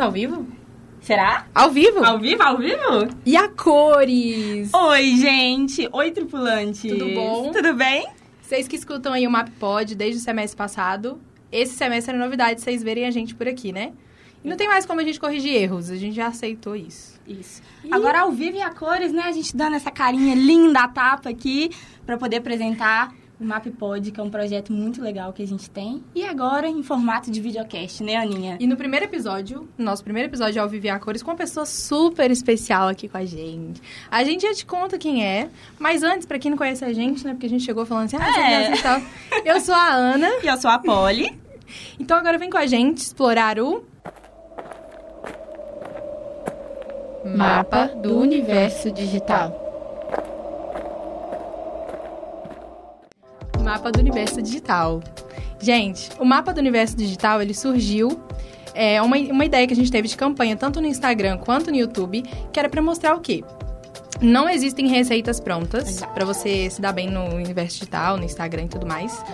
Ao vivo? Será? Ao vivo? Ao vivo, ao vivo? E a cores? Oi, gente! Oi, tripulante! Tudo bom? Tudo bem? Vocês que escutam aí o MapPod desde o semestre passado, esse semestre é novidade vocês verem a gente por aqui, né? E não tem mais como a gente corrigir erros, a gente já aceitou isso. Isso. E... Agora, ao vivo e a cores, né? A gente dando essa carinha linda, a tapa aqui, para poder apresentar o MapPod, que é um projeto muito legal que a gente tem. E agora em formato de videocast, né, Aninha? E no primeiro episódio, nosso primeiro episódio ao Viver a Cores, com uma pessoa super especial aqui com a gente. A gente já te conta quem é, mas antes, para quem não conhece a gente, né, porque a gente chegou falando assim, ah, é. você tá... eu sou a Ana. e eu sou a Polly. então agora vem com a gente explorar o... Mapa do Universo Digital. Mapa do Universo Digital. Gente, o Mapa do Universo Digital, ele surgiu é uma, uma ideia que a gente teve de campanha, tanto no Instagram quanto no YouTube, que era para mostrar o quê? Não existem receitas prontas para você se dar bem no universo digital, no Instagram e tudo mais.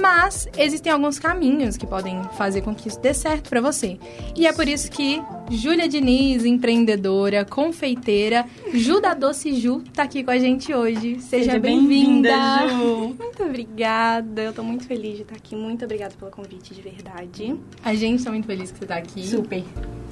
Mas existem alguns caminhos que podem fazer com que isso dê certo para você. E é por isso que Júlia Diniz, empreendedora, confeiteira, Ju da Doce Ju, tá aqui com a gente hoje. Seja, Seja bem-vinda. Bem Ju. Muito obrigada. Eu tô muito feliz de estar aqui. Muito obrigada pelo convite, de verdade. A gente tá muito feliz que você tá aqui. Super.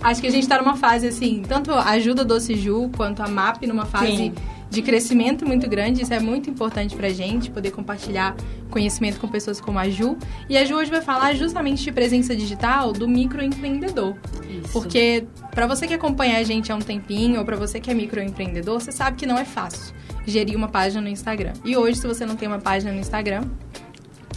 Acho que a gente tá numa fase assim, tanto a Ju da Doce Ju quanto a MAP numa fase Sim de crescimento muito grande. Isso é muito importante pra gente, poder compartilhar conhecimento com pessoas como a Ju. E a Ju hoje vai falar justamente de presença digital do microempreendedor. Isso. Porque para você que acompanha a gente há um tempinho, ou para você que é microempreendedor, você sabe que não é fácil gerir uma página no Instagram. E hoje, se você não tem uma página no Instagram,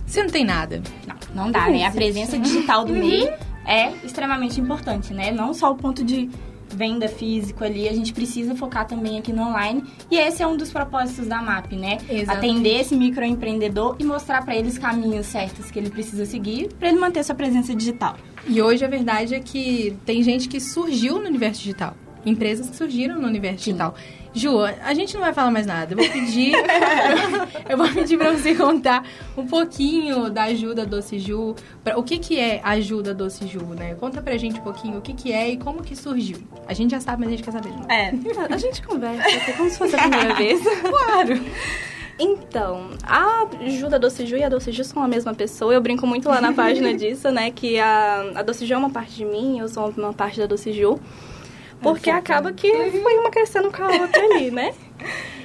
você não tem nada. Não, não dá, né? A presença digital do MEI é extremamente importante, né? Não só o ponto de venda físico ali, a gente precisa focar também aqui no online. E esse é um dos propósitos da MAP, né? Exatamente. Atender esse microempreendedor e mostrar para ele os caminhos certos que ele precisa seguir para ele manter sua presença digital. E hoje a verdade é que tem gente que surgiu no universo digital. Empresas que surgiram no universo Sim. digital. Ju, a gente não vai falar mais nada. Eu vou pedir. eu vou pedir pra você contar um pouquinho da ajuda Doce Ju. Pra, o que, que é a ajuda Doce Ju, né? Conta pra gente um pouquinho o que, que é e como que surgiu. A gente já sabe, mas a gente quer saber de novo. É, a gente conversa, é como se fosse a primeira vez. claro. Então, a Ju da Doce Ju e a Doce Ju são a mesma pessoa. Eu brinco muito lá na página disso, né? Que a, a Doce Ju é uma parte de mim, eu sou uma parte da Doce Ju. Porque acaba que foi uma crescendo com a outra ali, né?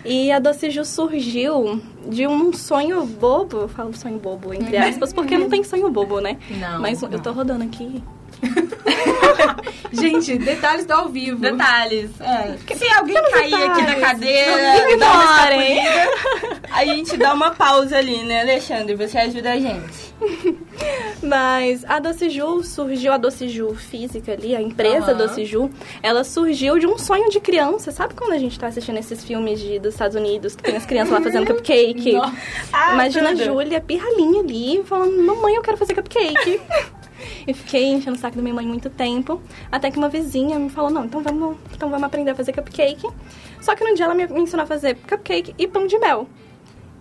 E a Doce Ju surgiu de um sonho bobo, eu falo sonho bobo, entre aspas, porque não tem sonho bobo, né? Não. Mas não. eu tô rodando aqui. Gente, detalhes do ao vivo. Detalhes. É. Se alguém cair detalhes. aqui da cadeira, dá uma a gente dá uma pausa ali, né, Alexandre? Você ajuda a gente. Mas a Doce Ju surgiu, a Doce Ju física ali, a empresa uhum. Doce Ju, ela surgiu de um sonho de criança. Sabe quando a gente tá assistindo esses filmes de, dos Estados Unidos, que tem as crianças lá fazendo cupcake? Ah, Imagina tudo. a Júlia, pirralhinha ali, falando, mamãe, eu quero fazer cupcake. e fiquei enchendo o saco da minha mãe muito tempo, até que uma vizinha me falou, não, então vamos, então vamos aprender a fazer cupcake. Só que no dia ela me ensinou a fazer cupcake e pão de mel.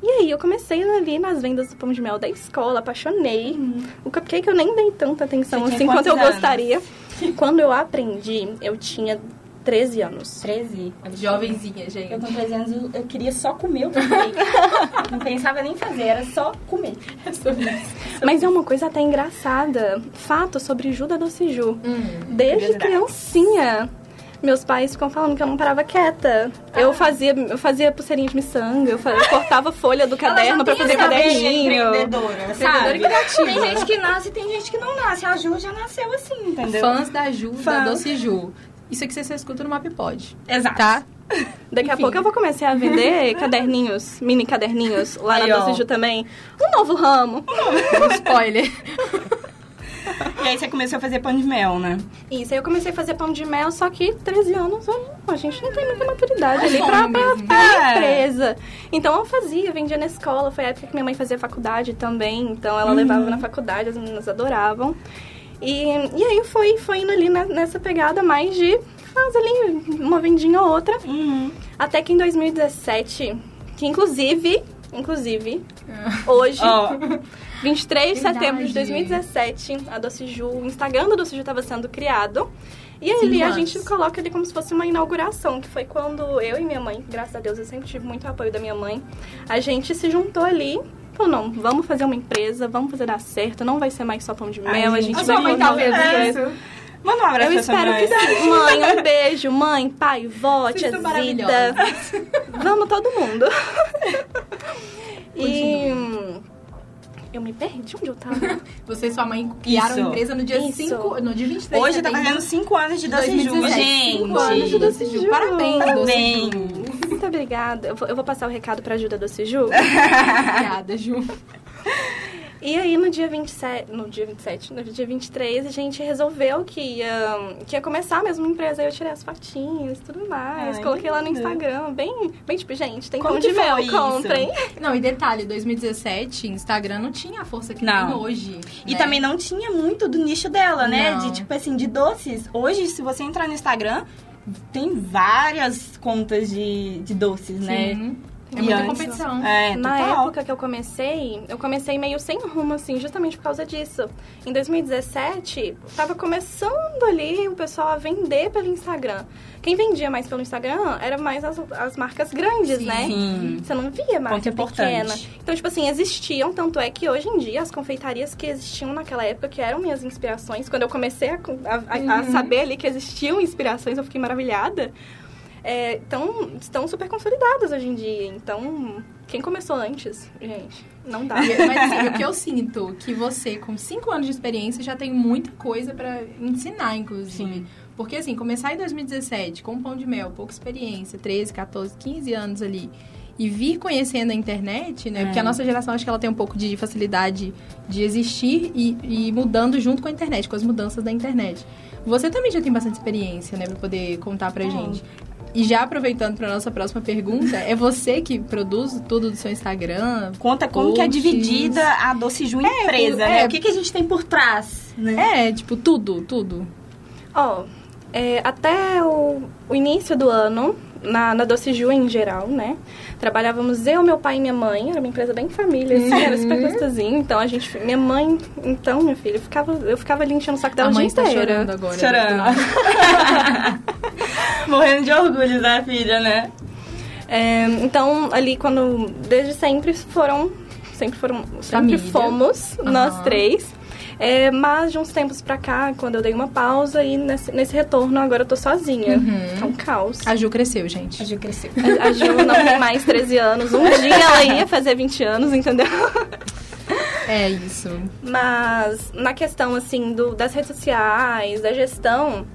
E aí eu comecei ali nas vendas do pão de mel da escola, apaixonei. Uhum. O cupcake eu nem dei tanta atenção assim quanto eu anos? gostaria. Quando eu aprendi, eu tinha 13 anos. 13? Jovenzinha, gente. Eu com 13 anos, eu queria só comer o cupcake. Não pensava nem fazer, era só comer. É. Mas é uma coisa até engraçada. Fato sobre Ju da Doce Ju. Hum, Desde criancinha meus pais ficam falando que eu não parava quieta. Ah. Eu fazia, eu fazia pulseirinha de miçanga, eu, eu cortava folha do caderno para fazer caderninho. Empreendedora, sabe? criativa. Tem gente que nasce e tem gente que não nasce. A Ju já nasceu assim, entendeu? Fãs da Ju, Fã. da Doce Ju. Isso aqui você escuta no MapPod. Exato. Tá? Daqui Enfim. a pouco eu vou começar a vender caderninhos, mini caderninhos, lá Aí, na Doce Ju também. Um novo ramo. Um spoiler. E aí você começou a fazer pão de mel, né? Isso, aí eu comecei a fazer pão de mel, só que 13 anos a gente não tem muita maturidade ali pra, pra, pra é. empresa. Então eu fazia, vendia na escola, foi a época que minha mãe fazia faculdade também, então ela uhum. levava na faculdade, as meninas adoravam. E, e aí foi, foi indo ali nessa pegada mais de faz ali uma vendinha ou outra. Uhum. Até que em 2017, que inclusive, inclusive, ah. hoje, oh. 23 de setembro de 2017, a Doce Ju, o Instagram da Doce Ju estava sendo criado. E ali a gente coloca ali como se fosse uma inauguração, que foi quando eu e minha mãe, graças a Deus eu sempre tive muito apoio da minha mãe, a gente se juntou ali. Falou, não, vamos fazer uma empresa, vamos fazer dar certo, não vai ser mais só pão de Ai, mel, a gente, gente a vai ouvindo coisa. isso? Manda um abraço Eu espero mãe. que sim. Mãe, um beijo. Mãe, pai, vó, tia maravilhosas. Vamos todo mundo. e... Continua. hum, Eu me perdi onde eu tava. Você e sua mãe criaram Isso. a empresa no dia Isso. 5, no dia 23 Hoje tá fazendo 5 anos de Doce Ju, 2017. gente. Cinco anos de Doce Ju. Parabéns, Doce Parabéns. Ju. Muito obrigada. Eu vou, eu vou passar o recado pra ajuda do Ju. Obrigada, Ju. E aí, no dia 27, no dia 27, no dia 23, a gente resolveu que ia, que ia começar mesmo uma empresa. Aí eu tirei as fotinhas e tudo mais. Ai, coloquei lá no. Instagram, bem, bem tipo, gente, tem Como pão de que mel, comprem. Não, e detalhe, 2017, Instagram não tinha a força que Não. tem hoje. E né? também não tinha muito do nicho dela, né? Não. De tipo assim, de doces. Hoje, se você entrar no Instagram, tem várias contas de, de doces, né? É E muita antes- competição. É, Na total. época que eu comecei, eu comecei meio sem rumo, assim, justamente por causa disso. Em 2017, tava começando ali o pessoal a vender pelo Instagram. Quem vendia mais pelo Instagram era mais as, as marcas grandes, Sim. né? Sim. Você não via marca Ponto importante. pequena. Então, tipo assim, existiam, tanto é que hoje em dia as confeitarias que existiam naquela época, que eram minhas inspirações, quando eu comecei a, a- a- a saber ali que existiam inspirações, eu fiquei maravilhada. É, então, estão super consolidadas hoje em dia. Então, quem começou antes, gente, não dá. Mas assim, o que eu sinto que você, com 5 anos de experiência, já tem muita coisa pra ensinar, inclusive. Sim. Porque assim, começar em 2017 com pão de mel, pouca experiência, 13, 14, 15 anos ali, e vir conhecendo a internet, né? É. Porque a nossa geração acho que ela tem um pouco de facilidade de existir e, e mudando junto com a internet, com as mudanças da internet. Você também já tem bastante experiência, né, pra poder contar pra É. gente. E já aproveitando pra nossa próxima pergunta, é você que produz tudo do seu Instagram? Conta como que é dividida a Doce Ju empresa, é. né? O que, que a gente tem por trás, né? É, tipo, tudo, tudo. Ó, é, até o, o início do ano, na, na Doce Ju em geral, né? Trabalhávamos eu, meu pai e minha mãe. Era uma empresa bem família, assim, era super Uhum. gostosinho. Então a gente. Minha mãe, então, minha filha, eu ficava, eu ficava ali enchendo o saco dela a dia mãe está inteiro. chorando agora. Chorando. Morrendo de orgulho da filha, né? É, então, ali quando. Desde sempre foram. Sempre foram. Sempre Família. fomos, nós Aham. três. É, mas de uns tempos pra cá, quando eu dei uma pausa e nesse, nesse retorno agora eu tô sozinha. Uhum. É um caos. A Ju cresceu, gente. A Ju cresceu. A a Ju não tem mais 13 anos. Um dia ela ia fazer 20 anos, entendeu? É isso. Mas na questão, assim, do, das redes sociais, da gestão,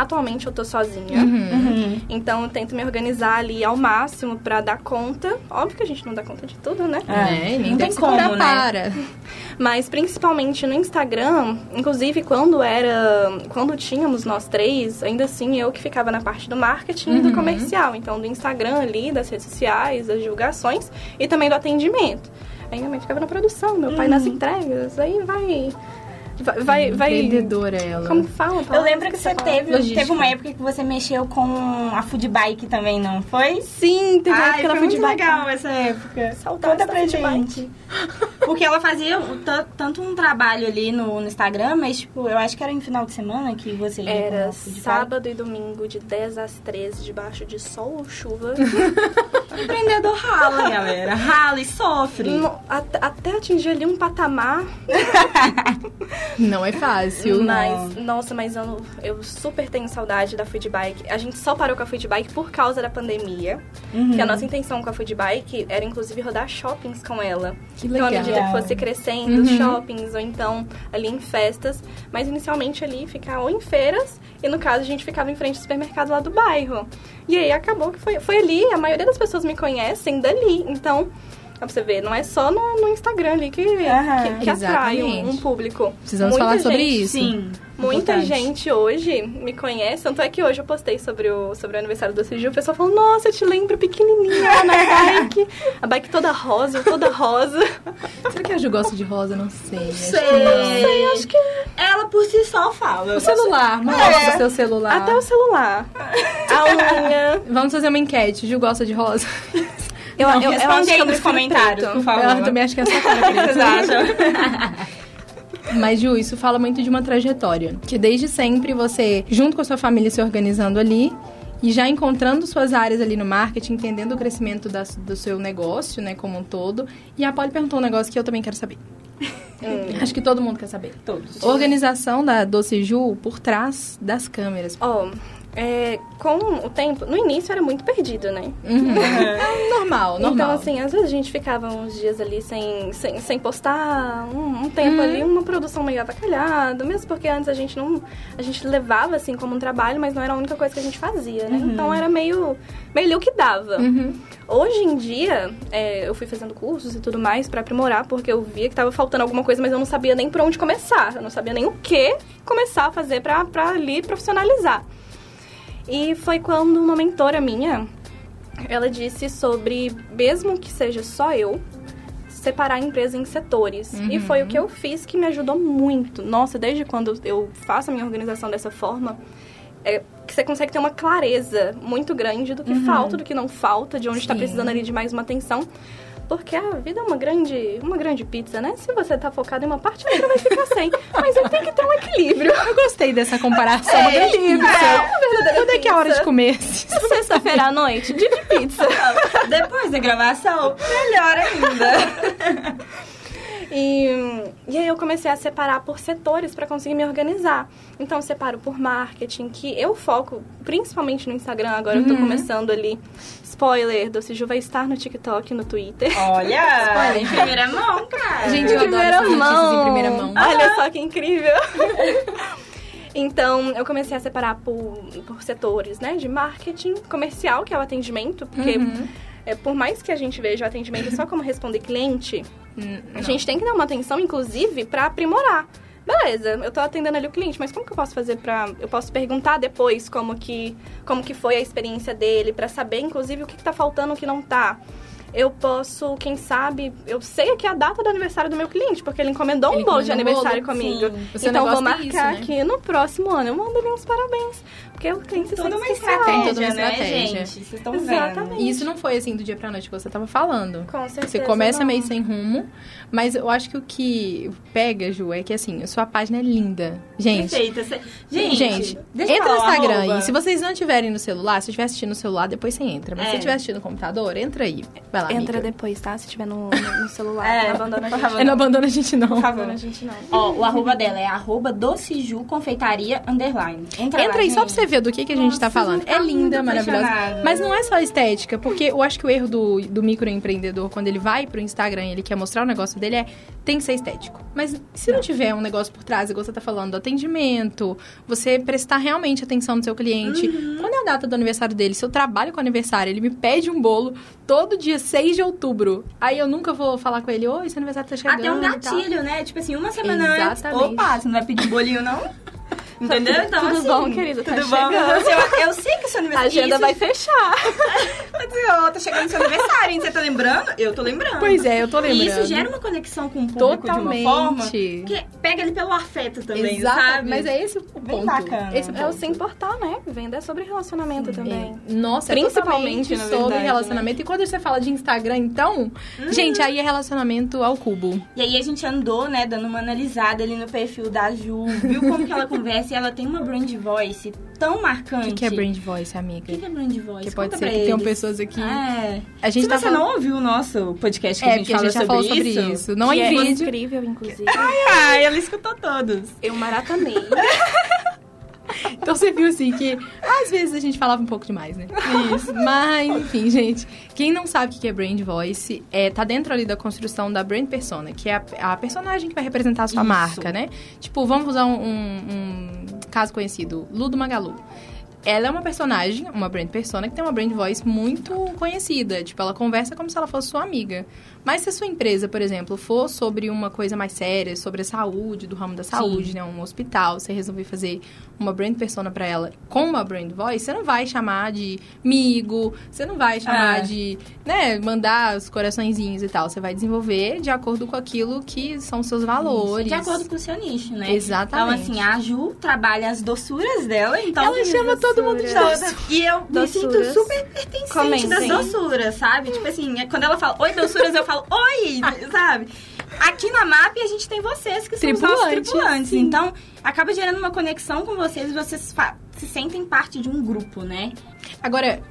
atualmente eu tô sozinha. Uhum. Então eu tento me organizar ali ao máximo pra dar conta. Óbvio que a gente não dá conta de tudo, né? É, e nem não tem como, né? para. Mas principalmente no Instagram, inclusive quando era. Quando tínhamos nós três, ainda assim eu que ficava na parte do marketing e do Uhum. comercial. Então do Instagram ali, das redes sociais, das divulgações e também do atendimento. Aí minha mãe ficava na produção, meu pai nas entregas, aí vai. Vai. Vai. Empreendedora ela. como fala? Eu lembro que você fala? teve, Logística. teve uma época que você mexeu com a food bike também, não foi? Sim, teve uma Ai, época que ela foi de muito bike. legal essa época. Saudades Conta pra food gente. Porque ela fazia tanto um trabalho ali no, no Instagram, mas tipo, eu acho que era em final de semana que você com Era sábado e domingo, de 10 às 13, debaixo de sol ou chuva. Empreendedor rala, galera. Rala e sofre. No- até, até atingir ali um patamar. Não é fácil. Mas, nossa, mas eu, eu super tenho saudade da food bike. A gente só parou com a food bike por causa da pandemia. Uhum. Que a nossa intenção com a food bike era, inclusive, rodar shoppings com ela. Que Então, à legal. medida que fosse crescendo, Uhum. shoppings, ou então ali em festas. Mas inicialmente ali ficar ou em feiras, e no caso a gente ficava em frente ao supermercado lá do bairro. E aí acabou que foi, foi ali, a maioria das pessoas me conhecem dali. Então, pra você ver, não é só no, no Instagram ali que, Aham, que, que atrai um, um público. Precisamos Muita falar sobre gente- isso. Sim. Muita importante. gente hoje me conhece, tanto é que hoje eu postei sobre o, sobre o aniversário do Ciju, o pessoal falou, nossa, eu te lembro pequenininha lá na bike, a bike toda rosa, toda rosa. Será que a Ju gosta de rosa? Não sei. Acho que Sei. Acho que Ela por si só fala. não. O celular. Mostra o seu celular. até o celular, a unha. Vamos fazer uma enquete. Ju gosta de rosa? Eu, Não, eu, eu acho que eu nos comentários, preto. por favor. Eu também acho que é essa cara vocês acham? Mas, Ju, isso fala muito de uma trajetória. Que desde sempre você, junto com a sua família, se organizando ali e já encontrando suas áreas ali no marketing, entendendo o crescimento da- do seu negócio, né, como um todo. E a Polly perguntou um negócio que eu também quero saber. Acho que todo mundo quer saber. Todos. Organização da Doce Ju por trás das câmeras. Ó, é, com o tempo, no início era muito perdido, né? Uhum. normal, normal. Então, assim, às vezes a gente ficava uns dias ali sem, sem, sem postar, um, um tempo Uhum. ali, uma produção meio avacalhada, mesmo porque antes a gente não. A gente levava assim como um trabalho, mas não era a única coisa que a gente fazia, né? Então era meio, meio ali o que dava. Uhum. Hoje em dia, é, eu fui fazendo cursos e tudo mais pra aprimorar, porque eu via que tava faltando alguma coisa, mas eu não sabia nem por onde começar. Eu não sabia nem o que começar a fazer pra, pra ali profissionalizar. E foi quando uma mentora minha, ela disse sobre, mesmo que seja só eu, separar a empresa em setores. E foi o que eu fiz que me ajudou muito. Nossa, desde quando eu faço a minha organização dessa forma, é que você consegue ter uma clareza muito grande do que falta, do que não falta, de onde está precisando ali de mais uma atenção. Porque a vida é uma grande, uma grande pizza, né? Se você tá focado em uma parte, a outra vai ficar sem. Mas aí tem que ter um equilíbrio. Eu gostei dessa comparação. É, uma grande pizza. verdadeira Quando é que é a hora de comer? Sexta-feira à noite, dia de pizza. Depois da gravação, melhor ainda. E, e aí eu comecei a separar por setores para conseguir me organizar. Então eu separo por marketing, que eu foco principalmente no Instagram, agora eu tô começando ali. Spoiler, Doce Ju vai estar no TikTok e no Twitter. Olha, em primeira mão, cara. Gente, eu adoro primeira notícias mão. em primeira mão. Olha só que incrível. Então, eu comecei a separar por, por setores, né? De marketing comercial, que é o atendimento, porque Uhum. é, por mais que a gente veja o atendimento só como responder cliente, Hum, a gente tem que dar uma atenção, inclusive, pra aprimorar. Beleza, eu tô atendendo ali o cliente, mas como que eu posso fazer pra... Eu posso perguntar depois como que, como que foi a experiência dele, pra saber, inclusive, o que, que tá faltando, o que não tá. Eu posso, quem sabe, eu sei aqui a data do aniversário do meu cliente, porque ele encomendou Ele um bolo de aniversário bolo, comigo. seu Então, vou tem marcar isso, né? aqui no próximo ano. Eu mando ali uns parabéns. Porque o cliente Toda sente uma estratégia, Toda uma né, estratégia. gente? Vocês estão vendo. Exatamente. E isso não foi assim do dia pra noite que você tava falando. Com certeza Você começa não. meio sem rumo, mas eu acho que o que pega, Ju, é que assim, a sua página é linda. Gente, Perfeita. Cê- Gente, Gente, entra no Instagram arroba. aí. Se vocês não tiverem no celular, se estiver assistindo no celular, depois você entra. Mas É. se estiver assistindo no computador, entra aí. Vai lá, Entra amiga. depois, tá? Se tiver no, no, celular. É, não abandona a gente. favor. É, não abandona a gente, não. Por favor. a gente não. Ó, o arroba dela é arroba doceju confeitaria underline. Entra, Entra lá, aí só pra gente. você ver do que, que a gente Nossa, tá falando. É linda, maravilhosa. Mas não é só estética, porque eu acho que o erro do, do microempreendedor, quando ele vai pro Instagram e ele quer mostrar o negócio dele, é tem que ser estético. Mas se não tiver um negócio por trás, igual você tá falando, do atendimento, você prestar realmente atenção no seu cliente. Uhum. Quando é a data do aniversário dele, se eu trabalho com aniversário, ele me pede um bolo todo dia 6 de outubro. Aí eu nunca vou falar com ele, oi, seu aniversário tá chegando. Até um gatilho, né? Tipo assim, uma semana antes. Exatamente. Opa, você não vai pedir bolinho, não? Entendeu? Então, Tudo assim, bom, querido? Tá Tudo bom? chegando. Eu, eu sei que seu A aniversário... agenda Isso, vai fechar. Tá chegando seu aniversário, hein? Você tá lembrando? Eu tô lembrando. Pois é, eu tô E lembrando. isso gera uma conexão com o público Totalmente. de uma forma que pega ele pelo afeto também, Exato, sabe? mas é esse o ponto. bacana. Esse É o se importar, né? Venda é sobre relacionamento também. É. Nossa, Principalmente, é na totalmente sobre verdade, relacionamento. E quando você fala de Instagram, então, gente, aí é relacionamento ao cubo. E aí a gente andou, né, dando uma analisada ali no perfil da Ju, viu como que ela conversa e ela tem uma brand voice tão O marcante. que, que é brand voice, O amiga? que que é brand voice? Que pode Conta ser pra que tenham pessoas aqui. É. A gente Se tá você falando... não ouviu o nosso podcast que É, a gente a gente já falou sobre isso, isso. Não que é é vídeo. incrível, inclusive. Ah, ela escutou todos. Eu maratonei. Então você viu assim que às vezes a gente falava um pouco demais, né? Isso. Mas, enfim, gente. Quem não sabe o que é brand voice, é, tá dentro ali da construção da brand persona, que é a, a personagem que vai representar a sua Isso. marca, né? Tipo, vamos usar um, um- um caso conhecido, Ludo Magalu. Ela é uma personagem, uma brand persona, que tem uma brand voice muito conhecida. Tipo, ela conversa como se ela fosse sua amiga. Mas se a sua empresa, por exemplo, for sobre uma coisa mais séria, sobre a saúde, do ramo da saúde, né? Um hospital, você resolver fazer uma brand persona pra ela com uma brand voice, você não vai chamar de amigo, você não vai chamar É. de, né, mandar os coraçõezinhos e tal. Você vai desenvolver de acordo com aquilo que são seus valores. De acordo com o seu nicho, né? Exatamente. Então, assim, a Ju trabalha as doçuras dela, então... Ela chama todo mundo de doçuras. doce. E eu me sinto Doçuras. super pertencente Comentem. das doçuras, sabe? Tipo assim, é quando ela fala oi doçuras, eu falo oi, sabe? aqui na MAP a gente tem vocês que são os nossos Tripulantes, tripulantes. sim. Então, acaba gerando uma conexão com vocês e vocês se sentem parte de um grupo, né? Agora,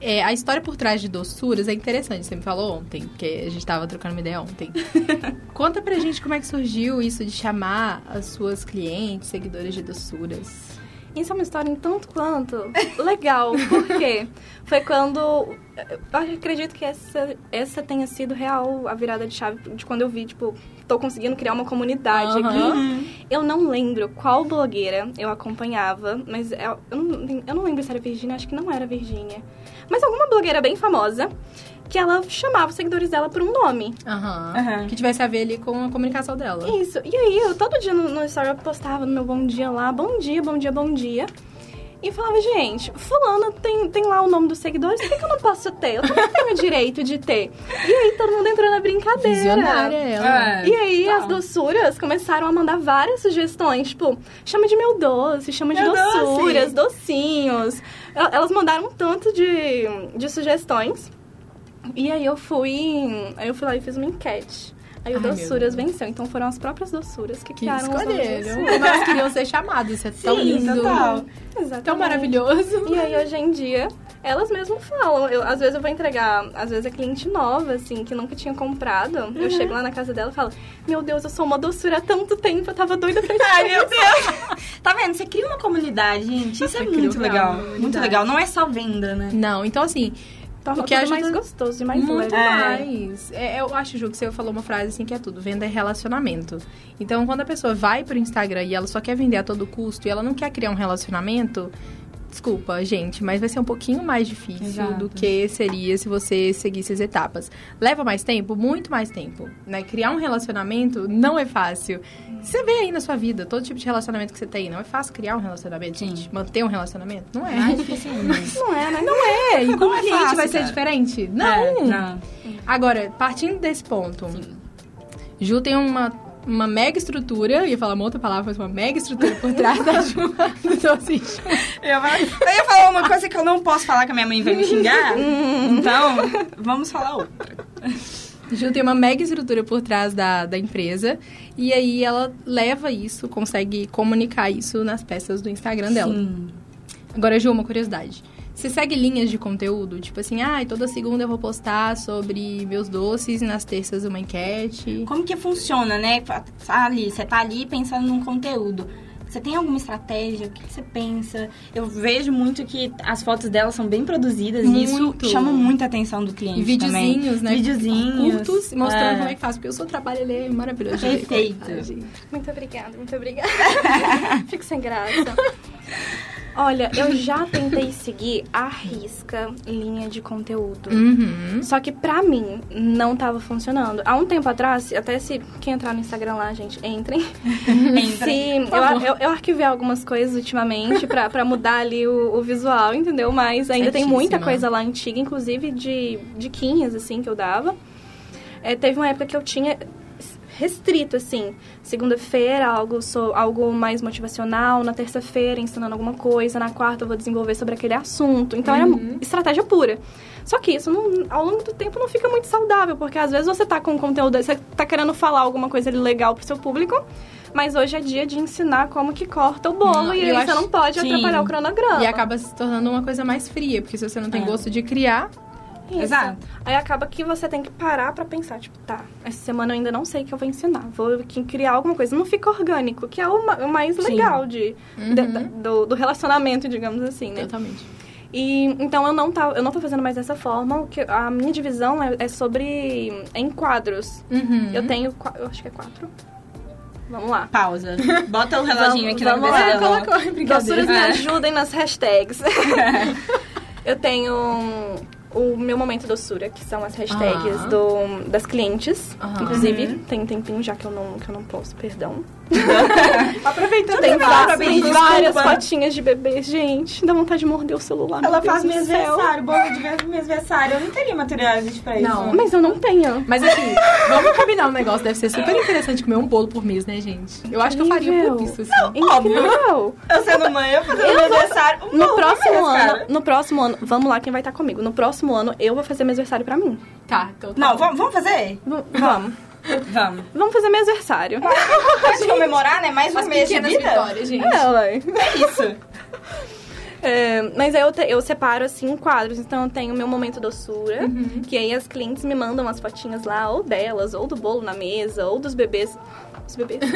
é, a história por trás de doçuras é interessante. Você me falou ontem, porque a gente tava trocando uma ideia ontem. Conta pra gente como é que surgiu isso de chamar as suas clientes, seguidoras de doçuras. Isso é uma história em tanto quanto legal. Por quê? Foi quando. Eu acredito que essa, essa tenha sido real a virada de chave de quando eu vi, tipo, tô conseguindo criar uma comunidade Aham. aqui. Eu não lembro qual blogueira eu acompanhava, mas eu, eu, não, eu não lembro se era Virgínia, acho que não era Virgínia. Mas alguma blogueira bem famosa que ela chamava os seguidores dela por um nome. Aham. Aham. Que tivesse a ver ali com a comunicação dela. Isso. E aí, eu todo dia no, no story eu postava no meu bom dia lá, bom dia, bom dia, bom dia. E falava, gente, fulana tem, tem lá o nome dos seguidores, por que, que eu não posso ter? Eu também tenho o direito de ter. E aí todo mundo entrou na brincadeira. Visionária ela. É. E aí Tá. as doçuras começaram a mandar várias sugestões, tipo, chama de meu doce, chama de Meu doce. doçuras, docinhos. El- Elas mandaram um tanto de, de sugestões. E aí eu fui. Aí eu fui lá e fiz uma enquete. Aí o Ai, Doçuras venceu. Então foram as próprias doçuras que Que criaram os escolheram. Como elas queriam ser chamadas. Isso é tão Sim, lindo. total. Exatamente. Tão maravilhoso. E aí, hoje em dia, elas mesmas falam. Eu, às vezes eu vou entregar, às vezes é cliente nova, assim, que nunca tinha comprado. Uhum. Eu chego lá na casa dela e falo, meu Deus, eu sou uma doçura há tanto tempo, eu tava doida pra te Ai, meu Deus! tá vendo? Você cria uma comunidade, gente. Isso é muito legal. Muito legal. Não é só venda, né? Não, então assim, Torna que tudo mais gostoso e mais muito leve. mais. É, eu acho, Ju, que você falou uma frase assim que é tudo. Venda é relacionamento. Então, quando a pessoa vai pro Instagram e ela só quer vender a todo custo e ela não quer criar um relacionamento... Desculpa, gente, mas vai ser um pouquinho mais difícil Exato. do que seria se você seguisse as etapas. Leva mais tempo? Muito mais tempo. Né? Criar um relacionamento não é fácil. Você vê aí na sua vida, todo tipo de relacionamento que você tem. Não é fácil criar um relacionamento, Sim. gente. Manter um relacionamento? Não é. Mais difícil. Não é, né? Não é. E com Não o é cliente fácil, vai ser cara. diferente? Não. É, não. Agora, partindo desse ponto, Ju tem uma, uma mega estrutura, ia falar uma outra palavra, mas uma mega estrutura por trás da Ju. Então, assim, Eu ia, falar, eu ia falar uma coisa que eu não posso falar que a minha mãe vai me xingar. então, vamos falar outra. Ju tem uma mega estrutura por trás da, da empresa. E aí ela leva isso, consegue comunicar isso nas peças do Instagram dela. Sim. Agora, Ju, uma curiosidade. Você segue linhas de conteúdo? Tipo assim, ah, toda segunda eu vou postar sobre meus doces e nas terças uma enquete. Como que funciona, né? Ali, você tá ali pensando num conteúdo. Você tem alguma estratégia? O que você pensa? Eu vejo muito que as fotos dela são bem produzidas e isso Muito. chama muita atenção do cliente E videozinhos, também. né? Videozinhos. Curtos, mostrando É. como é que faz. Porque o seu trabalho, ele é maravilhoso. é Perfeito. Muito obrigada, muito obrigada. Fico sem graça. Olha, eu já tentei seguir a risca linha de conteúdo. Uhum. Só que pra mim não tava funcionando. Há um tempo atrás, até se quem entrar no Instagram lá, gente, entrem. Por eu, eu, eu arquivei algumas coisas ultimamente pra, pra mudar ali o, o visual, entendeu? Mas ainda tem muita Certíssima. coisa lá antiga, inclusive de diquinhas, assim, que eu dava. É, teve uma época que eu tinha restrito, assim. Segunda-feira, algo, so, algo mais motivacional. Na terça-feira, ensinando alguma coisa. Na quarta, eu vou desenvolver sobre aquele assunto. Então, era estratégia pura. Só que isso, não- ao longo do tempo, não fica muito saudável. Porque, às vezes, você tá com conteúdo... Você tá querendo falar alguma coisa legal pro seu público. Mas hoje é dia de ensinar como que corta o bolo. Não, e eu aí, você não pode Sim. atrapalhar o cronograma. E acaba se tornando uma coisa mais fria. Porque se você não tem É. gosto de criar... Isso. Exato. Aí acaba que você tem que parar pra pensar, tipo, tá, essa semana eu ainda não sei o que eu vou ensinar. Vou criar alguma coisa. Não fica orgânico, que é o, ma- o mais legal de, Uhum. de- da- do, do relacionamento, digamos assim, né? Totalmente. E então eu não, tá, eu não tô fazendo mais dessa forma. O que, a minha divisão é, é sobre enquadros. Uhum. Eu tenho, eu acho que é quatro. Vamos lá. Pausa. Bota o reloginho aqui na vamos cabeça lá. dela. colocou, Doçuras me É. ajudem nas hashtags. eu tenho o meu momento doçura, que são as hashtags Aham. do, das clientes. Inclusive, tem um tempinho já que eu não, que eu não posso, perdão. Aproveitando Tem, várias fotinhas de bebês, gente. Dá vontade de morder o celular. Ela faz meu aniversário, bolo de meu aniversário. Eu não teria materialidade pra isso. Não. Mas eu não tenho. Mas aqui, vamos combinar um negócio. Deve ser super interessante comer um bolo por mês, né, gente? Eu acho que eu faria por isso, assim. Incrível. Eu sendo mãe, eu fazendo meu aniversário. um No próximo mês, ano, cara. no próximo ano, vamos lá quem vai estar comigo. No próximo ano eu vou fazer meu aniversário pra mim. Tá, então tá Não, bom. vamos, vamos fazer? V- Vamos. Vamos. Vamos fazer meu aniversário. Pode comemorar, né? Mais um mês de vida. vitórias, gente. É, ué. É isso. É, mas aí eu, te- eu separo assim em quadros, então eu tenho meu momento doçura, que aí as clientes me mandam umas fotinhas lá, ou delas, ou do bolo na mesa, ou dos bebês. Os bebês.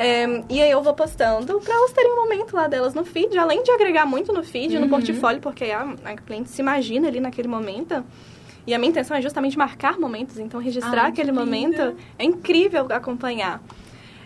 É, e aí eu vou postando pra elas terem um momento lá delas no feed, além de agregar muito no feed, no portfólio, porque a, a cliente se imagina ali naquele momento. E a minha intenção é justamente marcar momentos, então registrar aquele momento é incrível acompanhar.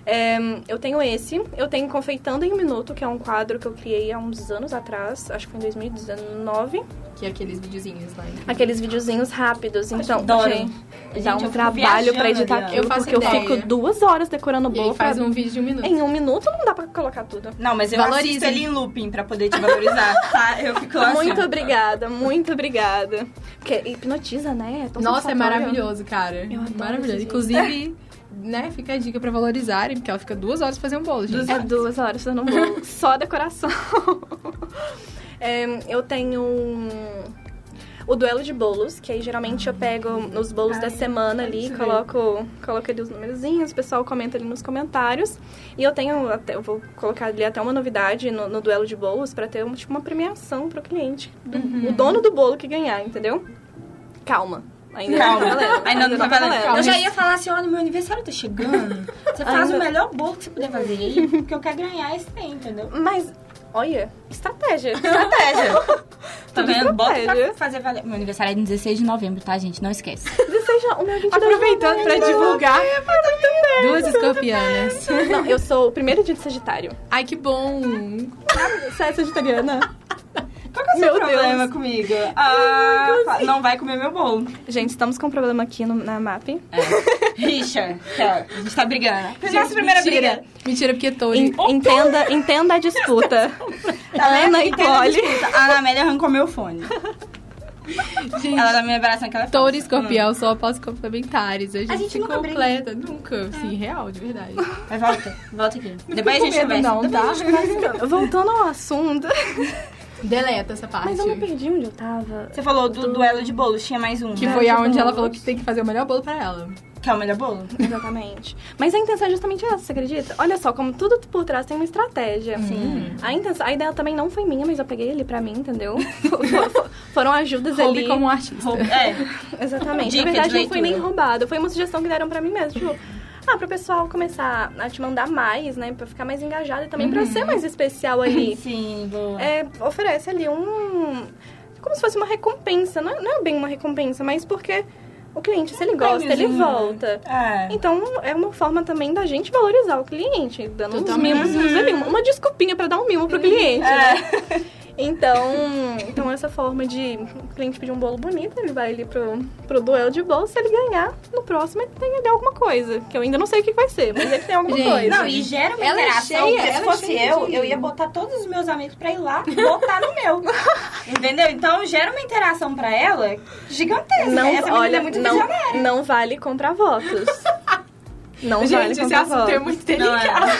É, eu tenho esse, eu tenho Confeitando em um Minuto, que é um quadro que eu criei há uns anos atrás, acho que foi em 2019. Que é aqueles videozinhos lá. Aqueles videozinhos rápidos, então, adoro. gente, Gente, dá eu um trabalho pra editar aquilo, Eu faço porque eu ideia. fico duas horas decorando o E bolo. faz pra- um vídeo de um minuto. Em um minuto não dá pra colocar tudo. Não, mas eu Valorize. assisto ele em looping pra poder te valorizar, tá? Eu fico assim, Muito obrigada, muito obrigada. Porque hipnotiza, né? tão Nossa, é maravilhoso, cara. Eu adoro maravilhoso. Inclusive, né, fica a dica pra valorizarem, porque ela fica duas horas fazer um bolo, gente. É duas horas fazendo um bolo. Só decoração. É, eu tenho o duelo de bolos, que aí geralmente eu pego os bolos da semana ali, coloco, coloco ali os numerozinhos, o pessoal comenta ali nos comentários. E eu tenho, até, eu vou colocar ali até uma novidade no, no duelo de bolos pra ter um, tipo, uma premiação pro cliente. do- Uhum. O dono do bolo que ganhar, entendeu? Calma. Ainda Calma. não tá valendo. Ainda não tá valendo. Calma. Eu já ia falar assim, olha, meu aniversário tá chegando. Você faz Ainda- o melhor bolo que você puder fazer aí, porque eu quero ganhar esse trem, entendeu? Mas, olha, estratégia. Estratégia. Tá vendo? Bota pra fazer valer. Meu aniversário é 16 de novembro, tá, gente? Não esquece. Deseja o meu 22 de Aproveitando pra divulgar duas escorpianas. Não, eu sou o primeiro dia de Sagitário. Ai, que bom. Você é sagitariana? Qual que é o seu Meu problema Deus. comigo? Ah, fa- não vai comer meu bolo. Gente, estamos com um problema aqui no- na MAP. Rixa, tá, a gente tá brigando. Nossa primeira Mentira. briga. Mentira, porque tô... En- entenda, entenda a disputa. Ana e Entenda a Polly. disputa. A Ana Amélia arrancou meu fone. Gente, Ela dá minha abração que ela. Touro e escorpião só após complementares. A gente, gente se nunca briga. completa. Nunca. Sim, real, de verdade. Vai, volta. Volta aqui. Depois a gente conversa. não, Depois tá? a gente conversa. Voltando ao assunto. Deleta essa parte. Mas eu não perdi onde eu tava. Você falou do duelo de bolos, tinha mais um. Que né? foi de aonde ela falou que tem que fazer o melhor bolo pra ela. Que é o melhor bolo? Exatamente. Mas a intenção é justamente essa, você acredita? Olha só, como tudo por trás tem uma estratégia. Sim. A, intenção, a ideia também não foi minha, mas eu peguei ele pra mim, entendeu? For- for- foram ajudas Roube ali. como um artista. Rou- É. Exatamente. Dica Na verdade, de não foi nem roubado. Foi uma sugestão que deram pra mim mesmo. Tipo, ah, pro pessoal começar a te mandar mais, né? Pra ficar mais engajado e também pra ser mais especial ali. Sim, boa. é, oferece ali um... Como se fosse uma recompensa. Não é, não é bem uma recompensa, mas porque o cliente, se ele gosta, ele né? volta. É. Então, é uma forma também da gente valorizar o cliente, dando uns Totalmente. mimos ali, uma desculpinha pra dar um mimo pro cliente, né? Então, então essa forma de o cliente pedir um bolo bonito, ele vai ali pro, pro duelo de bolo, se ele ganhar, no próximo ele tem ali alguma coisa, que eu ainda não sei o que vai ser, mas ele tem alguma Gente, coisa. Não, e gera uma Ela é interação, cheia, porque se ela é fosse cheia eu, de- eu ia botar todos os meus amigos pra ir lá e botar no meu. Entendeu? Então gera uma interação pra ela gigantesca. não, Essa olha, é muito não, visionária. não vale comprar votos. Não vale Gente, esse comprar assunto votos. é muito Não delicado.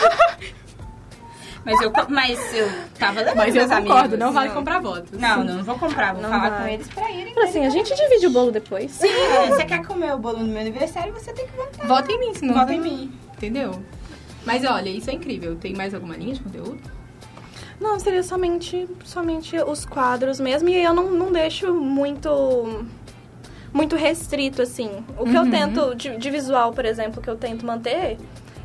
É. Mas eu, mas eu tava levando Mas eu meus concordo, amigos, não vale comprar votos. Não, não, não vou comprar, vou Não falar vai. com eles pra irem. Fala assim, a gente divide o bolo depois. Sim, você quer comer o bolo no meu aniversário, você tem que votar. Vota em mim, senão... Vota em mim. Entendeu? Mas olha, isso é incrível. Tem mais alguma linha de conteúdo? Não, seria somente, somente os quadros mesmo. E eu não, não deixo muito muito restrito, assim. O que eu Uhum. tento, de, de visual, por exemplo, que eu tento manter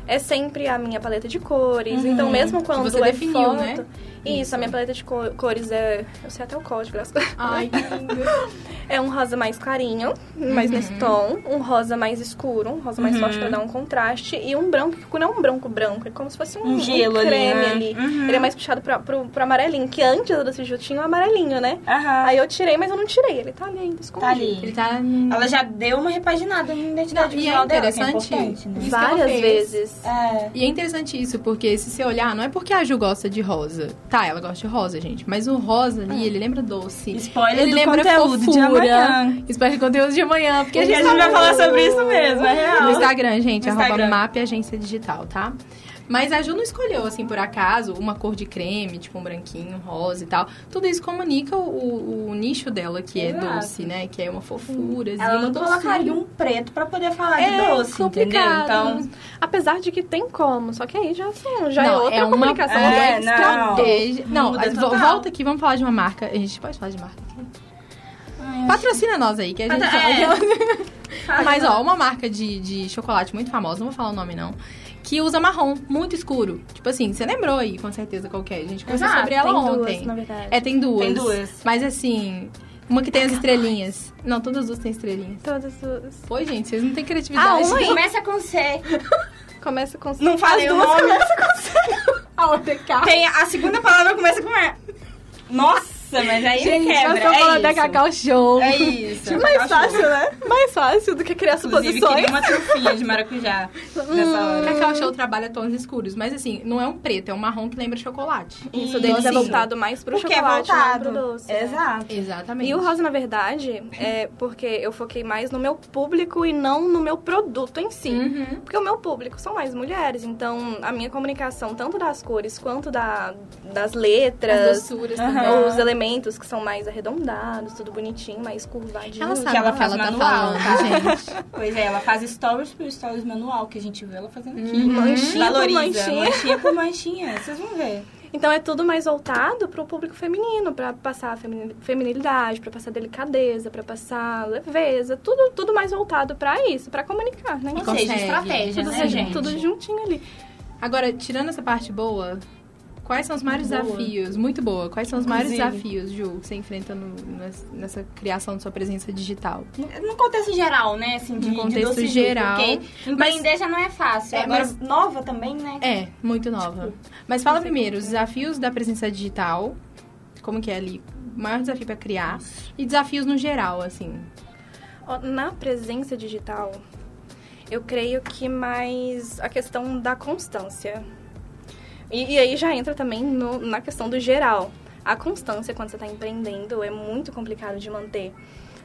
é sempre a minha paleta de cores. Uhum. Então, mesmo quando você é definiu, foto... né? Isso, Isso. a minha paleta de co- cores é... Eu sei até o código das coisas. Ai, que lindo. É um rosa mais clarinho, mais Uhum. nesse tom. Um rosa mais escuro, um rosa mais Uhum. forte pra dar um contraste. E um branco, que não é um branco branco, é como se fosse um, Um gelo um ali, creme né? ali. Uhum. Ele é mais puxado pra, pro, pro amarelinho, que antes do Doce Ju tinha o amarelinho, né? Aham. Aí eu tirei, mas eu não tirei. Ele tá ali ainda escondido. Tá ali. Ele tá... num- Ela já deu uma repaginada na identidade Não, e é visual dela, que é interessante importante, né? Isso que ela Várias vezes. É. E é interessante isso, porque se você olhar, não é porque a Ju gosta de rosa. Tá, ela gosta de rosa, gente. Mas o rosa ali, ele lembra doce. Spoiler ele do lembra conteúdo de fofura. amanhã. Spoiler de conteúdo de amanhã. Porque, Porque a gente vai falar sobre isso mesmo, é real. No Instagram, gente, No arroba Instagram. MAP Agência Digital, tá? Mas a Ju não escolheu, assim, por acaso, uma cor de creme, tipo um branquinho, um rosa e tal. Tudo isso comunica o, o nicho dela, que é Exato. doce, né? Que é uma fofura, Ela não colocaria um preto pra poder falar É de doce, entendeu? complicado. Então, Apesar de que tem como, só que aí já, são, já Não, é outra é uma- comunicação. É, não. Estratégia. Não, total. volta aqui, vamos falar de uma marca. A gente pode falar de marca aqui? ai, Patrocina nós aí, que a gente... Patro- é. Mas, ó, uma marca de, de chocolate muito famosa, não vou falar o nome, não, que usa marrom, muito escuro. Tipo assim, você lembrou aí, com certeza, qual que é. A gente conversou Exato, sobre ela tem ontem. duas, na verdade. É, tem duas. Tem duas. Mas, assim, uma que tem as estrelinhas. Não, todas as duas têm estrelinhas. Todas duas. Pô, gente, vocês não têm criatividade. Ah, uma aí. Começa com C. Começa com... Não falei As o duas nome. começam com C. A OTK. Tem a segunda palavra começa com E. Nossa, mas aí Gente, quebra. nós estamos é falando da isso. Cacau Show. É isso. Mais fácil, né? Mais fácil do que criar Inclusive, suposições. queria uma trufinha de maracujá nessa hora. Cacau Show trabalha tons escuros, mas assim, não é um preto, é um marrom que lembra chocolate. Isso deles é voltado mais pro Porque é chocolate, não voltado. pro doce. né? Exato. Exatamente. E o rosa, na verdade, é porque eu foquei mais no meu público e não no meu produto em si. Uhum. Porque o meu público são mais mulheres, então a minha comunicação, tanto das cores quanto da, das letras, As doçuras também. os elementos que são mais arredondados, tudo bonitinho, mais curvadinho. Ela sabe Que ela o que faz ela tá manual. falando, gente. Pois é, ela faz stories por stories manual, que a gente vê ela fazendo aqui. Uhum. Manchinha por Valoriza, manchinha. manchinha por manchinha. Vocês vão ver. Então é tudo mais voltado pro público feminino, pra passar femini- feminilidade, pra passar delicadeza, pra passar leveza, tudo, tudo mais voltado pra isso, pra comunicar, né? Ou seja, estratégia, tudo, né, gente? tudo juntinho ali. Agora, tirando essa parte boa, quais são os maiores Boa. desafios? Muito boa. Quais são os maiores Inclusive. desafios, Ju, que você enfrenta no- nessa, nessa criação de sua presença digital? No contexto geral, né? Assim, de, No de contexto doce geral. Porque empreender já não é fácil. É, Agora, mas- nova também, né? É, muito nova. Mas fala primeiro, os desafios da presença digital, como que é ali? O maior desafio pra criar. E desafios no geral, assim. Na presença digital, eu creio que mais a questão da constância. E, e aí já entra também no- na questão do geral. A constância, quando você está empreendendo, é muito complicado de manter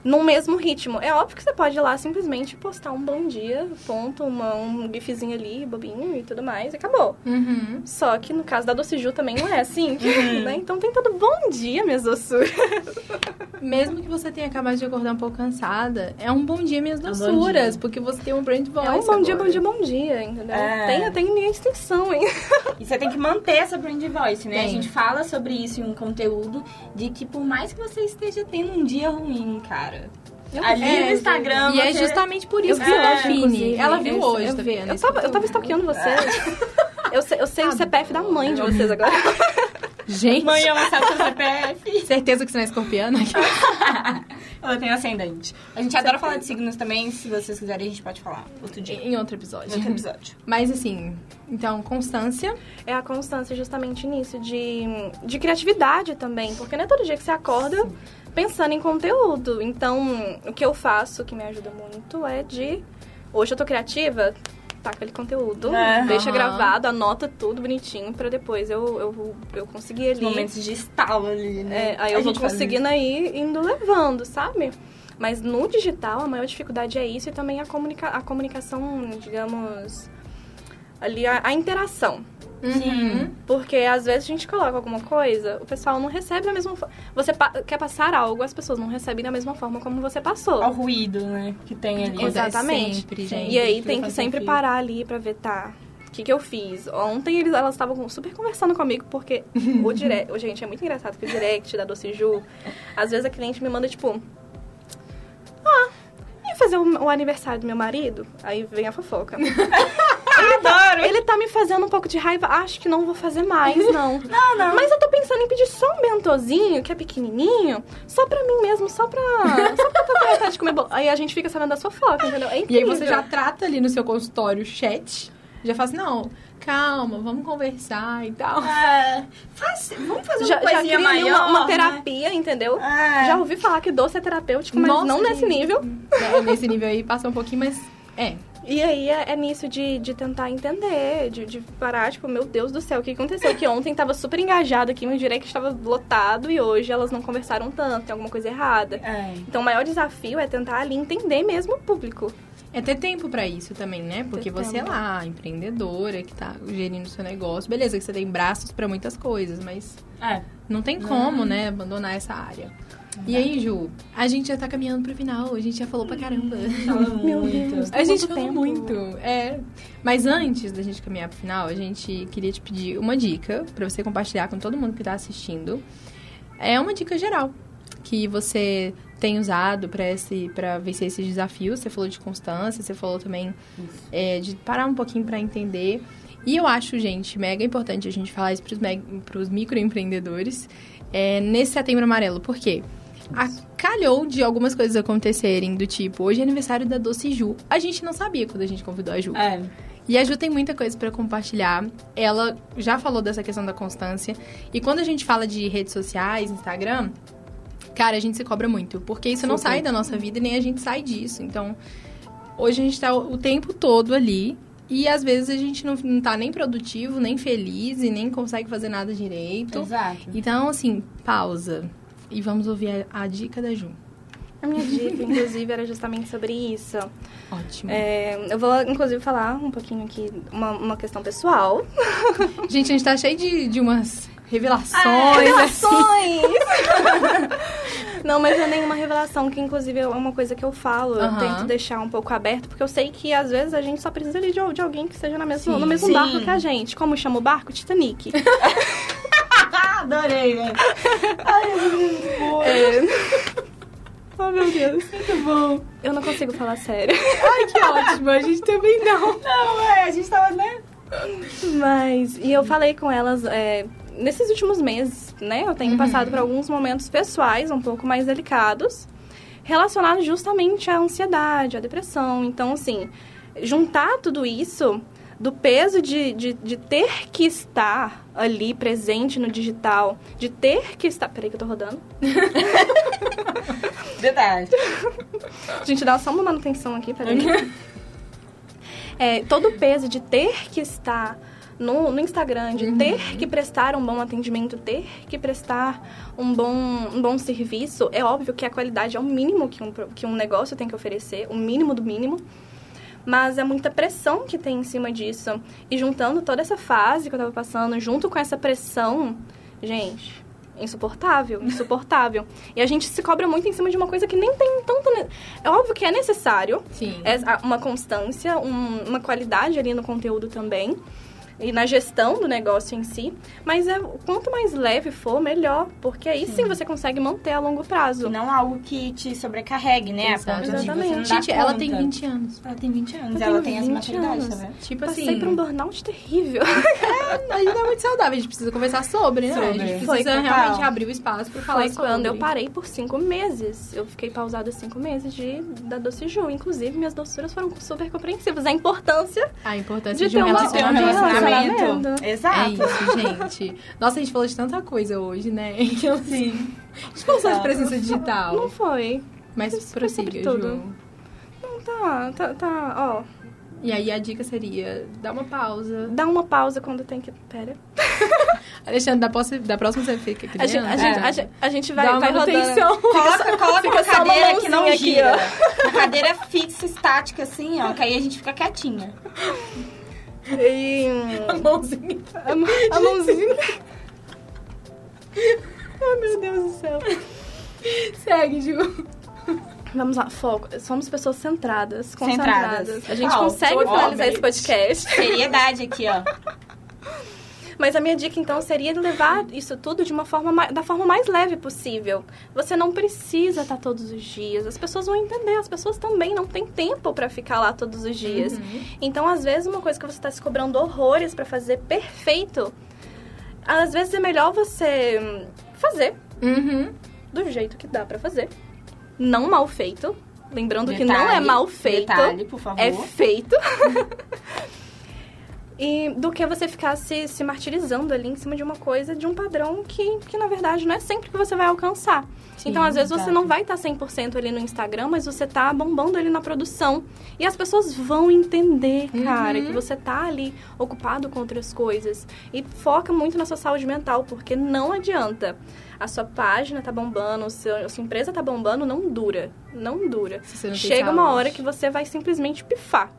no mesmo ritmo. É óbvio que você pode ir lá simplesmente postar um bom dia, ponto, uma, um gifzinho ali, bobinho e tudo mais, e acabou. Uhum. Só que no caso da Dociju também não é assim, né? Então tem todo bom dia, minhas doçuras. Mesmo que você tenha acabado de acordar um pouco cansada, é um bom dia minhas É um doçuras, dia. porque você tem um brand voice É um bom dia, agora. bom dia, bom dia, entendeu? É. Tem, tem minha extensão, hein? E você tem que manter essa brand voice, né? Tem. A gente fala sobre isso em um conteúdo de que por mais que você esteja tendo um dia ruim, cara. Ali É, no Instagram. E é você- justamente por Eu isso que vi inclusive. Ela viu Eu- hoje, eu tá vi. vendo? Eu tava, eu tava stalkeando vocês. Eu sei, eu sei o Tá CPF da mãe de vocês agora. Gente, Mãe, ela sabe seu CPF. certeza que você não é escorpiana? Ela tem ascendente. A gente adora falar de signos também. Se vocês quiserem, a gente pode falar outro dia. em outro Em episódio. outro episódio. Mas assim, então, constância. É a constância justamente nisso, de, de criatividade também. Porque não é todo dia que você acorda pensando em conteúdo. Então, o que eu faço, que me ajuda muito, é de... Hoje eu tô criativa, taca aquele conteúdo, É. deixa Aham. gravado, anota tudo bonitinho pra depois eu, eu, eu conseguir Os ali... momentos de estalo ali, né? É, aí A eu vou conseguindo aí indo levando, sabe? Mas no digital a maior dificuldade é isso e também a, comunica a comunicação, digamos, ali a, a interação. Uhum. Porque às vezes a gente coloca alguma coisa, o pessoal não recebe da mesma forma. Você pa- quer passar algo, as pessoas não recebem da mesma forma como você passou. Ao ruído, né? Que tem ali. Exatamente. Sempre, gente. e aí tem que sempre parar ali pra ver, tá, o que, que eu fiz? Ontem eles, elas estavam super conversando comigo, porque o direct. o- Gente, é muito engraçado que o direct da Doce Ju, às vezes a cliente me manda tipo. Ah, fazer o, o aniversário do meu marido? Aí vem a fofoca. Adoro! Ele tá me fazendo um pouco de raiva, acho que não vou fazer mais, não. não, não. Mas eu tô pensando em pedir só um bentozinho, que é pequenininho, só pra mim mesmo, só pra. Só pra ter vontade de comer bolo. Aí a gente fica sabendo da fofoca, entendeu? É E aí você já trata ali no seu consultório chat. Já assim, não, calma, vamos conversar e tal. É, faz- vamos fazer uma já, coisinha maior, uma, uma né? terapia, entendeu? É. Já ouvi falar que doce é terapêutico, mas Nossa, não nesse nível. É, nesse nível aí passa um pouquinho, mas É. E aí é, é nisso de, de tentar entender, de, de parar, tipo, meu Deus do céu, o que aconteceu? Que ontem tava super engajado aqui, meu direct estava lotado e hoje elas não conversaram tanto, tem alguma coisa errada. É. Então o maior desafio é tentar ali entender mesmo o público. É ter tempo pra isso também, né? Porque Ter você é tempo. lá, empreendedora, que tá gerindo o seu negócio. Beleza que você tem braços pra muitas coisas, mas É. não tem como, né, abandonar essa área. E aí, Ju, a gente já tá caminhando pro final, a gente já falou pra caramba. Meu muito. Deus. A gente falou tempo? muito, é. Mas antes da gente caminhar pro final, a gente queria te pedir uma dica pra você compartilhar com todo mundo que tá assistindo. É uma dica geral que você tem usado pra esse para vencer esses desafios. Você falou de constância, você falou também é, de parar um pouquinho pra entender. E eu acho, gente, mega importante a gente falar isso pros, me- pros microempreendedores é, nesse setembro amarelo. Por quê? A, calhou de algumas coisas acontecerem, do tipo, hoje é aniversário da Doce Ju. A gente não sabia quando a gente convidou a Ju. É. E a Ju tem muita coisa pra compartilhar. Ela já falou dessa questão da constância. E quando a gente fala de redes sociais, Instagram, cara, a gente se cobra muito. Porque isso não Super. sai da nossa vida e nem a gente sai disso. Então, hoje a gente tá o o tempo todo ali. E às vezes a gente não, não tá nem produtivo, nem feliz e nem consegue fazer nada direito. Exato. Então, assim, pausa. E vamos ouvir a, a dica da Ju. A minha dica, inclusive, era justamente sobre isso. Ótimo. É, eu vou, inclusive, falar um pouquinho aqui, uma, uma questão pessoal. Gente, a gente tá cheio de, de umas revelações. Ah, assim. Revelações! Não, mas não é nenhuma revelação, que inclusive é uma coisa que eu falo. Eu Aham. tento deixar um pouco aberto, porque eu sei que às vezes a gente só precisa ali de, de alguém que esteja na mesma, Sim. no mesmo Sim. barco que a gente. Como chama o barco? Titanic. Adorei, né? É... Oh, meu Deus. Muito bom. Eu não consigo falar sério. Ai, que ótimo. A gente também não. Não, é, a gente tava, né? Mas, e eu falei com elas é, nesses últimos meses, né? Eu tenho Uhum. passado por alguns momentos pessoais um pouco mais delicados, relacionados justamente à ansiedade, à depressão. Então, assim, juntar tudo isso do peso de, de, de ter que estar ali presente no digital, de ter que estar. Peraí que eu tô rodando. Verdade. Gente, dá só uma manutenção aqui, peraí. É, todo o peso de ter que estar no, no Instagram, de ter que prestar um bom atendimento, ter que prestar um bom, um bom serviço, é óbvio que a qualidade é o mínimo que um, que um negócio tem que oferecer, o mínimo do mínimo. Mas é muita pressão que tem em cima disso. E juntando toda essa fase que eu tava passando, junto com essa pressão, gente, insuportável, insuportável. E a gente se cobra muito em cima de uma coisa que nem tem tanto. ne- É óbvio que é necessário, Sim. é uma constância, um- uma qualidade ali no conteúdo também. E na gestão do negócio em si. Mas é, quanto mais leve for, melhor. Porque aí sim, você consegue manter a longo prazo. E não algo que te sobrecarregue, né? A não Exatamente. Gente, ela tem 20 anos. Ela tem 20 anos. Ela tem essa 20 maturidade, anos. tá vendo? Tipo Passei assim, por um burnout terrível. a gente não é muito saudável, a gente precisa conversar sobre, né? A Sobre. gente Foi precisa total. realmente abrir o espaço pra falar Foi sobre. quando eu parei por cinco meses. Eu fiquei pausada cinco meses de, da Doce Ju. Inclusive, minhas doçuras foram super compreensivas. A importância A importância de de, ter um uma- De ter um relacionamento. Relacionamento. É Exato. isso, gente. Nossa, a gente falou de tanta coisa hoje, né? Então, Sim. a gente falou só de presença não digital. foi. Mas Foi prossiga. Ju. Não, tá, tá, tá, ó. E aí a dica seria dar uma pausa. Dá uma pausa quando tem que. Pera. Alexandre, da, posse- da próxima você fica A gente, a, gente, É. a gente, a gente vai, Dá vai rodando. manutenção. Coloca, coloca só uma cadeira que não mãozinha aqui, gira. Uma cadeira fixa, estática, assim, ó. Que aí a gente fica quietinha. E, A mãozinha. a, mão- a mãozinha. Ai, meu Deus do céu. Segue, Ju. Vamos lá, foco. Somos pessoas centradas, Centradas. concentradas. A gente Total, consegue finalizar esse podcast. Seriedade aqui, ó. Mas a minha dica, então, seria levar isso tudo de uma forma ma- da forma mais leve possível. Você não precisa estar todos os dias. As pessoas vão entender. As pessoas também não têm tempo pra ficar lá todos os dias. Então, às vezes, uma coisa que você está se cobrando horrores pra fazer perfeito, às vezes é melhor você fazer Uhum. do jeito que dá pra fazer. Não mal feito. Lembrando que não é Detalhe, mal feito. Detalhe. É feito. E do que você ficar se, se martirizando ali em cima de uma coisa, de um padrão que, que na verdade não é sempre que você vai alcançar. Sim, então, às vezes, você não vai estar 100% ali no Instagram, mas você tá bombando ali na produção. E as pessoas vão entender, cara, Uhum. que você tá ali ocupado com outras coisas. E foca muito na sua saúde mental, porque não adianta. A sua página tá bombando, o seu, a sua empresa tá bombando, não dura. Não dura. Não Chega uma hora que você vai simplesmente pifar.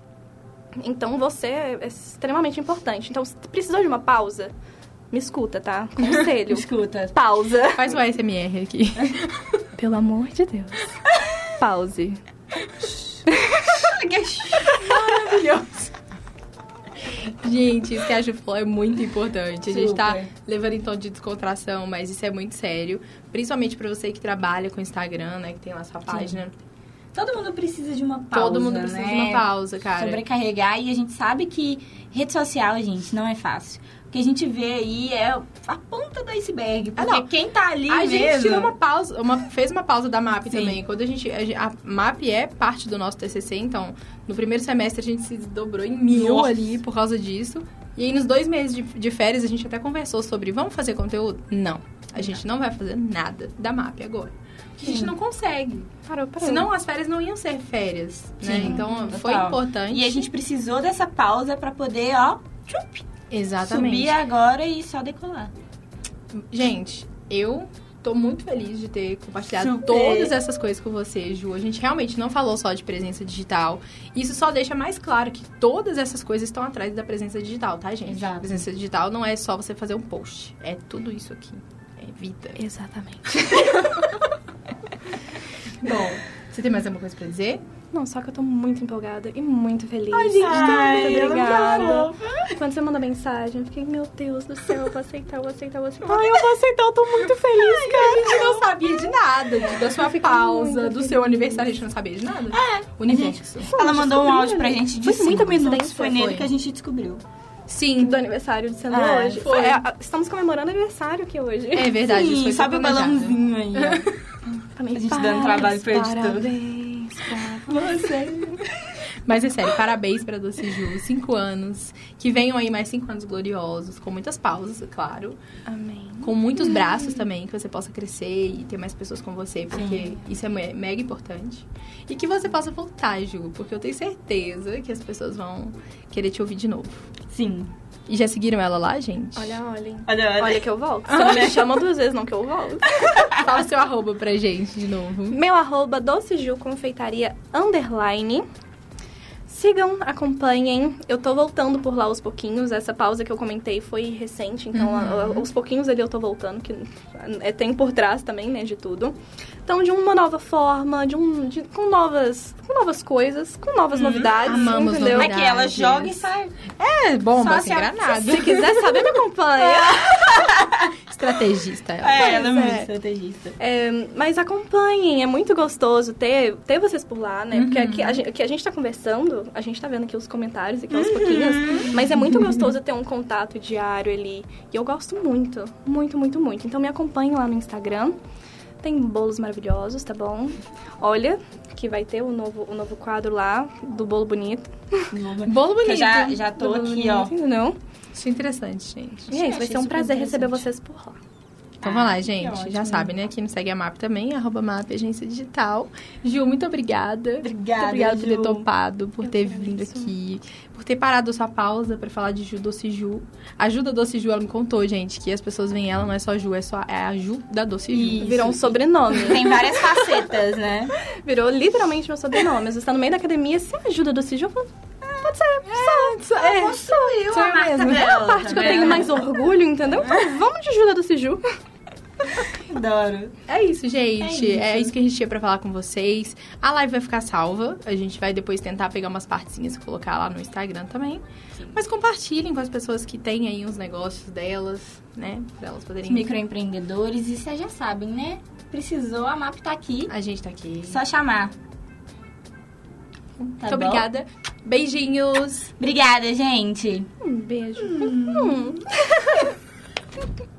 Então você é extremamente importante. Então, se precisou de uma pausa, me escuta, tá? Conselho. Escuta. pausa. Faz o ASMR aqui. Pelo amor de Deus. Pause. Maravilhoso. Gente, isso que a Ju falou é muito importante. A gente tá Super. levando em tom de descontração, mas isso é muito sério. Principalmente pra você que trabalha com Instagram, né? Que tem lá sua página. Todo mundo precisa de uma pausa, Todo mundo precisa né? de uma pausa, cara. Sobrecarregar. E a gente sabe que rede social, gente, não é fácil. O que a gente vê aí é a ponta do iceberg. Porque Ah, quem tá ali A mesmo... gente tirou uma pausa, uma, fez uma pausa da MAP Sim. também. Quando a gente. A, a MAP é parte do nosso TCC, então no primeiro semestre a gente se dobrou em mil Nossa. ali por causa disso. E aí nos dois meses de, de férias a gente até conversou sobre vamos fazer conteúdo? Não. A gente não vai fazer nada da MAP agora. Porque a gente não consegue. Parou, parou. Senão as férias não iam ser férias, né? Sim, Então foi total. importante. E a gente precisou dessa pausa pra poder, ó, tchup, Exatamente. subir agora e só decolar. Gente, eu tô muito feliz de ter compartilhado Super. todas essas coisas com você, Ju. A gente realmente não falou só de presença digital. Isso só deixa mais claro que todas essas coisas estão atrás da presença digital, tá, gente? Exato. Presença digital não é só você fazer um post. É tudo isso aqui. Vida. Exatamente. Bom, você tem mais alguma coisa pra dizer? Não, só que eu tô muito empolgada e muito feliz. Ai, gente, Ai, muito obrigada. Quando você mandou mensagem, eu fiquei, meu Deus do céu, eu vou aceitar, eu vou aceitar, eu vou aceitar. Ai, eu vou aceitar, eu tô muito feliz, cara. A gente não sabia de nada, de- da sua pausa, do seu aniversário, a gente não sabia de nada. É. Universo. Ela mandou um áudio pra gente de Foi cinco minutos. Foi nele foi. que a gente descobriu. Sim. Do aniversário de sendo Ah, hoje. foi. É, estamos comemorando aniversário aqui hoje. É verdade, Sim, foi sobe o balãozinho aí. Também a gente dando trabalho pro editor. Parabéns pra Você. Mas é sério, parabéns pra Doce Ju, cinco anos. Que venham aí mais cinco anos gloriosos, com muitas pausas, é claro. Amém. Com muitos braços também, que você possa crescer e ter mais pessoas com você, porque isso é me- mega importante. E que você possa voltar, Ju, porque eu tenho certeza que as pessoas vão querer te ouvir de novo. Sim. E já seguiram ela lá, gente? Olha, olhem. Olha, olha. Olha que eu volto. Você não me chama duas vezes, não, que eu volto. Fala seu arroba pra gente de novo. Meu arroba docejul confeitaria underline. Sigam, acompanhem. Eu tô voltando por lá aos pouquinhos. Essa pausa que eu comentei foi recente, então Uhum. a- a- aos pouquinhos ali eu tô voltando, que é, tem por trás também, né, de tudo. Então, de uma nova forma, de um, de- com novas, com novas coisas, com novas novidades, amamos entendeu? novidades. Aqui ela joga e sai. É, bomba, Só assim, se a- granada. Se quiser saber, me acompanha. Estrategista ela. É, ela é muito é. estrategista. É, mas acompanhem, é muito gostoso ter, ter vocês por lá, né? Porque aqui a gente, que a gente tá conversando, a gente tá vendo aqui os comentários, aqui aos pouquinhos, mas é muito gostoso ter um contato diário ali. E eu gosto muito, muito, muito, muito. Então me acompanhem lá no Instagram. Tem bolos maravilhosos, tá bom? Olha, que vai ter o novo, o novo quadro lá do bolo bonito. Bolo bonito. já, já tô aqui, ó. bonito, Entendeu? Isso é interessante, gente. E é isso, vai ser um prazer receber vocês por lá. Então vai lá, Ah, gente. Já sabe, né? Aqui no Segue a MAP também, arroba MAP Agência Digital. Ju, muito obrigada. Obrigada, Muito obrigada por ter Ju. topado, por Eu ter vindo agradeço. aqui, por ter parado a sua pausa pra falar de Ju Doce Ju. A Ju da Doce Ju, ela me contou, gente, que as pessoas veem ela, não é só Ju, é, só, é a Ju da Doce Ju. Isso. Virou um sobrenome. Tem várias facetas, né? Virou literalmente meu sobrenome. Você está no meio da academia, você ajuda do Ciju? Eu falo, Pode ser, é, sou eu, sou a eu marca mesmo. dela. É a parte que eu tá tenho mais orgulho, entendeu? Então vamos de ajuda do Ciju. Adoro. É isso, gente. É É isso. isso. que a gente tinha pra falar com vocês. A live vai ficar salva. A gente vai depois tentar pegar umas partezinhas e colocar lá no Instagram também. Mas compartilhem com as pessoas que têm aí os negócios delas, né? Pra elas Os poderem. microempreendedores, e vocês já sabem, né? Precisou, a MAP tá aqui. A gente tá aqui. Só chamar. Muito Tá bom? obrigada. Beijinhos. Obrigada, gente. Um beijo. Hum.